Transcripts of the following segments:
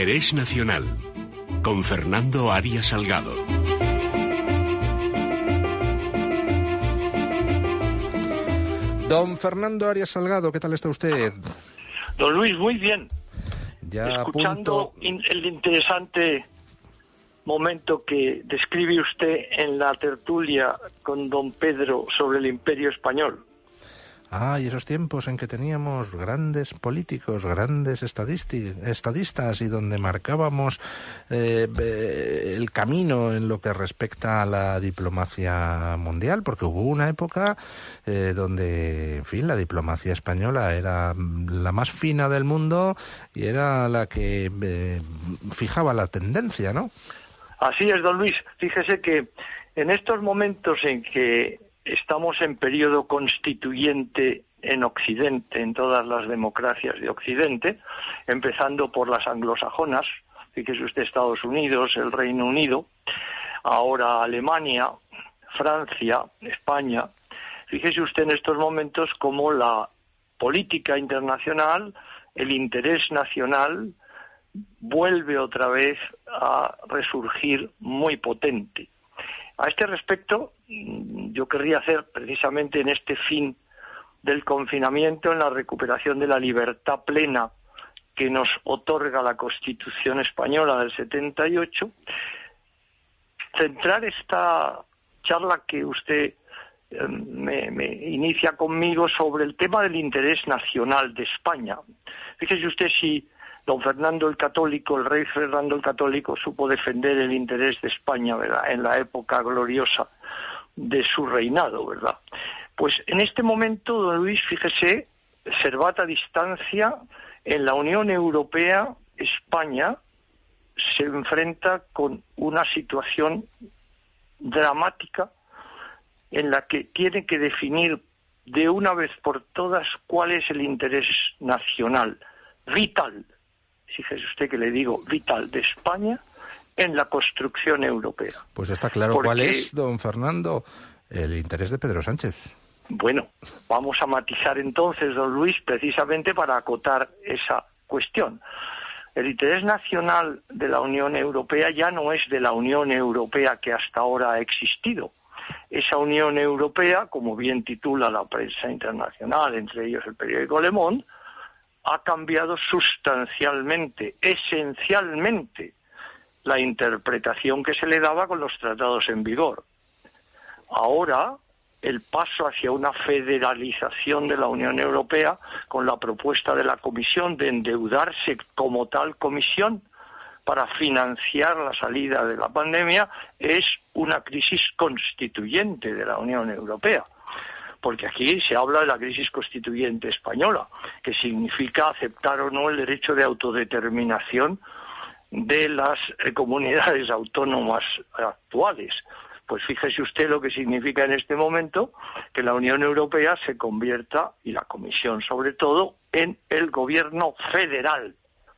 interés nacional con Fernando Arias Salgado. Don Fernando Arias Salgado, ¿qué tal está usted? Don Luis, muy bien. Ya Escuchando el interesante momento que describe usted en la tertulia con don Pedro sobre el imperio español. Ah, y esos tiempos en que teníamos grandes políticos, grandes estadistas y donde marcábamos eh, el camino en lo que respecta a la diplomacia mundial, porque hubo una época eh, donde, en fin, la diplomacia española era la más fina del mundo y era la que eh, fijaba la tendencia, ¿no? Así es, don Luis. Fíjese que en estos momentos en que estamos en periodo constituyente en Occidente, en todas las democracias de Occidente, empezando por las anglosajonas, fíjese usted Estados Unidos, el Reino Unido, ahora Alemania, Francia, España. Fíjese usted en estos momentos cómo la política internacional, el interés nacional, vuelve otra vez a resurgir muy potente. A este respecto, yo querría hacer precisamente en este fin del confinamiento, en la recuperación de la libertad plena que nos otorga la Constitución española del 78, centrar esta charla que usted eh, me, me, inicia conmigo sobre el tema del interés nacional de España. Fíjese usted si don Fernando el Católico, el rey Fernando el Católico, supo defender el interés de España, en la época gloriosa de su reinado, ¿verdad? Pues en este momento, don Luis, fíjese, Servata distancia, en la Unión Europea, España se enfrenta con una situación dramática en la que tiene que definir de una vez por todas cuál es el interés nacional, vital, fíjese usted que le digo, vital de España en la construcción europea. Pues está claro cuál es, don Fernando, el interés de Pedro Sánchez. Bueno, vamos a matizar entonces, don Luis, precisamente para acotar esa cuestión. El interés nacional de la Unión Europea ya no es de la Unión Europea que hasta ahora ha existido. Esa Unión Europea, como bien titula la prensa internacional, entre ellos el periódico Le Monde, ha cambiado sustancialmente, esencialmente, la interpretación que se le daba con los tratados en vigor. Ahora, el paso hacia una federalización de la Unión Europea con la propuesta de la Comisión de endeudarse como tal comisión para financiar la salida de la pandemia es una crisis constituyente de la Unión Europea porque aquí se habla de la crisis constituyente española, que significa aceptar o no el derecho de autodeterminación de las eh, comunidades autónomas actuales. Pues fíjese usted lo que significa en este momento que la Unión Europea se convierta, y la Comisión sobre todo, en el gobierno federal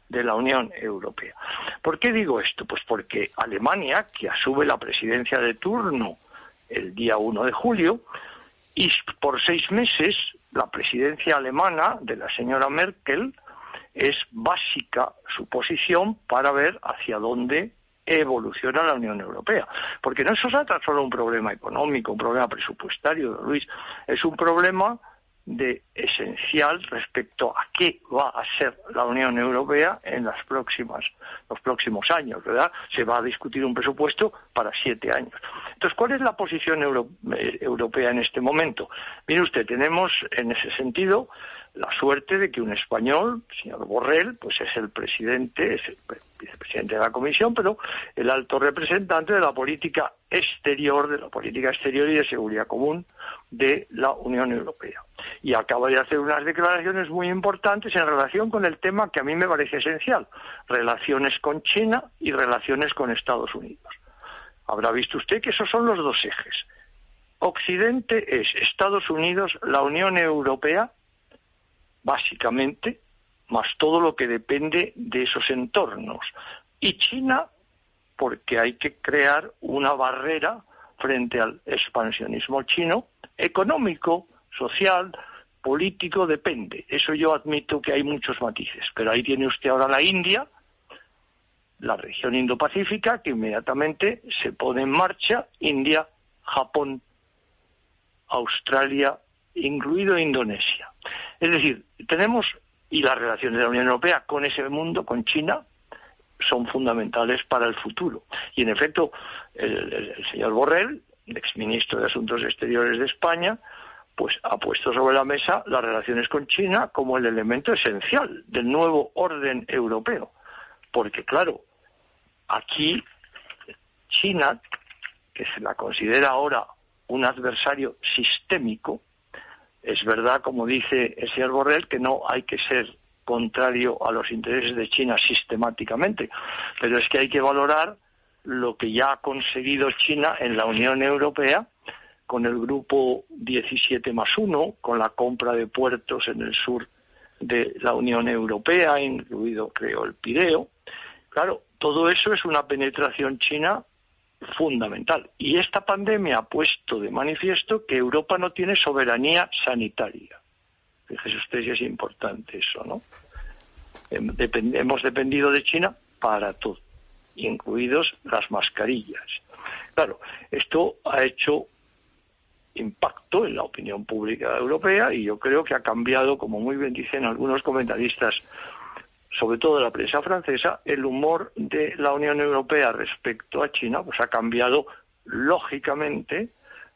de la Unión Europea. ¿Por qué digo esto? Pues porque Alemania, que asume la presidencia de turno el día 1 de julio, y por seis meses la presidencia alemana de la señora Merkel es básica su posición para ver hacia dónde evoluciona la Unión Europea. Porque no se trata solo un problema económico, un problema presupuestario, Luis, es un problema de esencial respecto a qué va a ser la Unión Europea en las próximas, los próximos años, ¿verdad? Se va a discutir un presupuesto para siete años. Entonces, ¿cuál es la posición eh, europea en este momento? Mire usted, tenemos en ese sentido la suerte de que un español, el señor Borrell, pues es el presidente, es el vicepresidente de la Comisión, pero el alto representante de la política exterior, de la política exterior y de seguridad común de la Unión Europea. Y acaba de hacer unas declaraciones muy importantes en relación con el tema que a mí me parece esencial, relaciones con China y relaciones con Estados Unidos. Habrá visto usted que esos son los dos ejes. Occidente es Estados Unidos, la Unión Europea básicamente, más todo lo que depende de esos entornos. Y China, porque hay que crear una barrera frente al expansionismo chino, económico, social, político, depende. Eso yo admito que hay muchos matices, pero ahí tiene usted ahora la India, la región Indo-Pacífica, que inmediatamente se pone en marcha India, Japón, Australia, incluido Indonesia. Es decir, tenemos, y las relaciones de la Unión Europea con ese mundo, con China, son fundamentales para el futuro. Y en efecto, el, señor Borrell, exministro de Asuntos Exteriores de España, pues ha puesto sobre la mesa las relaciones con China como el elemento esencial del nuevo orden europeo. Porque claro, aquí China, que se la considera ahora un adversario sistémico, es verdad, como dice el señor Borrell, que no hay que ser contrario a los intereses de China sistemáticamente, pero es que hay que valorar lo que ya ha conseguido China en la Unión Europea con el grupo 17 más 1, con la compra de puertos en el sur de la Unión Europea, incluido, creo, el Pireo. Claro, todo eso es una penetración china fundamental. Y esta pandemia ha puesto de manifiesto que Europa no tiene soberanía sanitaria. Fíjese usted si es importante eso, ¿no? hemos dependido de China para todo, incluidos las mascarillas. Claro, esto ha hecho impacto en la opinión pública europea y yo creo que ha cambiado, como muy bien dicen algunos comentaristas, sobre todo la prensa francesa, el humor de la Unión Europea respecto a China pues ha cambiado lógicamente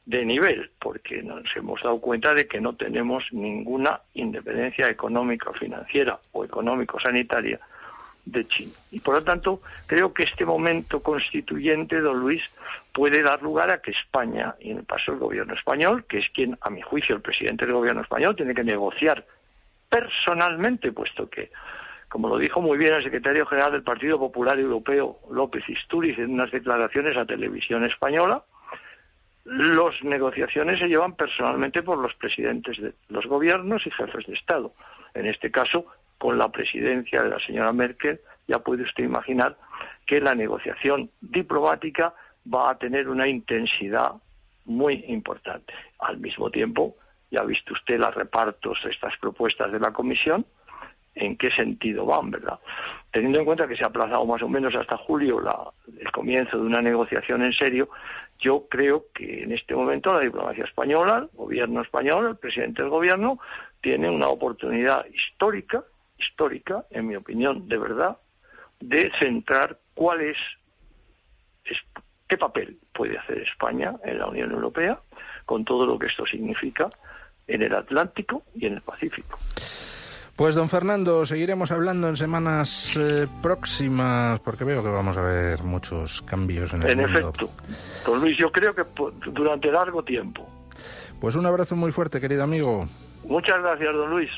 de nivel, porque nos hemos dado cuenta de que no tenemos ninguna independencia económica, financiera o económico-sanitaria de China. Y por lo tanto, creo que este momento constituyente, don Luis, puede dar lugar a que España, y en el paso el gobierno español, que es quien, a mi juicio, el presidente del gobierno español, tiene que negociar personalmente, puesto que, como lo dijo muy bien el secretario general del Partido Popular Europeo, López Isturiz, en unas declaraciones a televisión española, las negociaciones se llevan personalmente por los presidentes de los gobiernos y jefes de Estado. En este caso, con la presidencia de la señora Merkel, ya puede usted imaginar que la negociación diplomática va a tener una intensidad muy importante. Al mismo tiempo, ya ha visto usted los repartos de estas propuestas de la Comisión, en qué sentido van, ¿verdad? Teniendo en cuenta que se ha aplazado más o menos hasta julio el comienzo de una negociación en serio, yo creo que en este momento la diplomacia española, el gobierno español, el presidente del gobierno, tiene una oportunidad histórica, histórica, en mi opinión, de verdad, de centrar cuál es, qué papel puede hacer España en la Unión Europea, con todo lo que esto significa en el Atlántico y en el Pacífico. Pues don Fernando, seguiremos hablando en semanas eh, próximas porque veo que vamos a ver muchos cambios en el mundo. En efecto. Don Luis, yo creo que durante largo tiempo. Pues un abrazo muy fuerte, querido amigo. Muchas gracias, don Luis.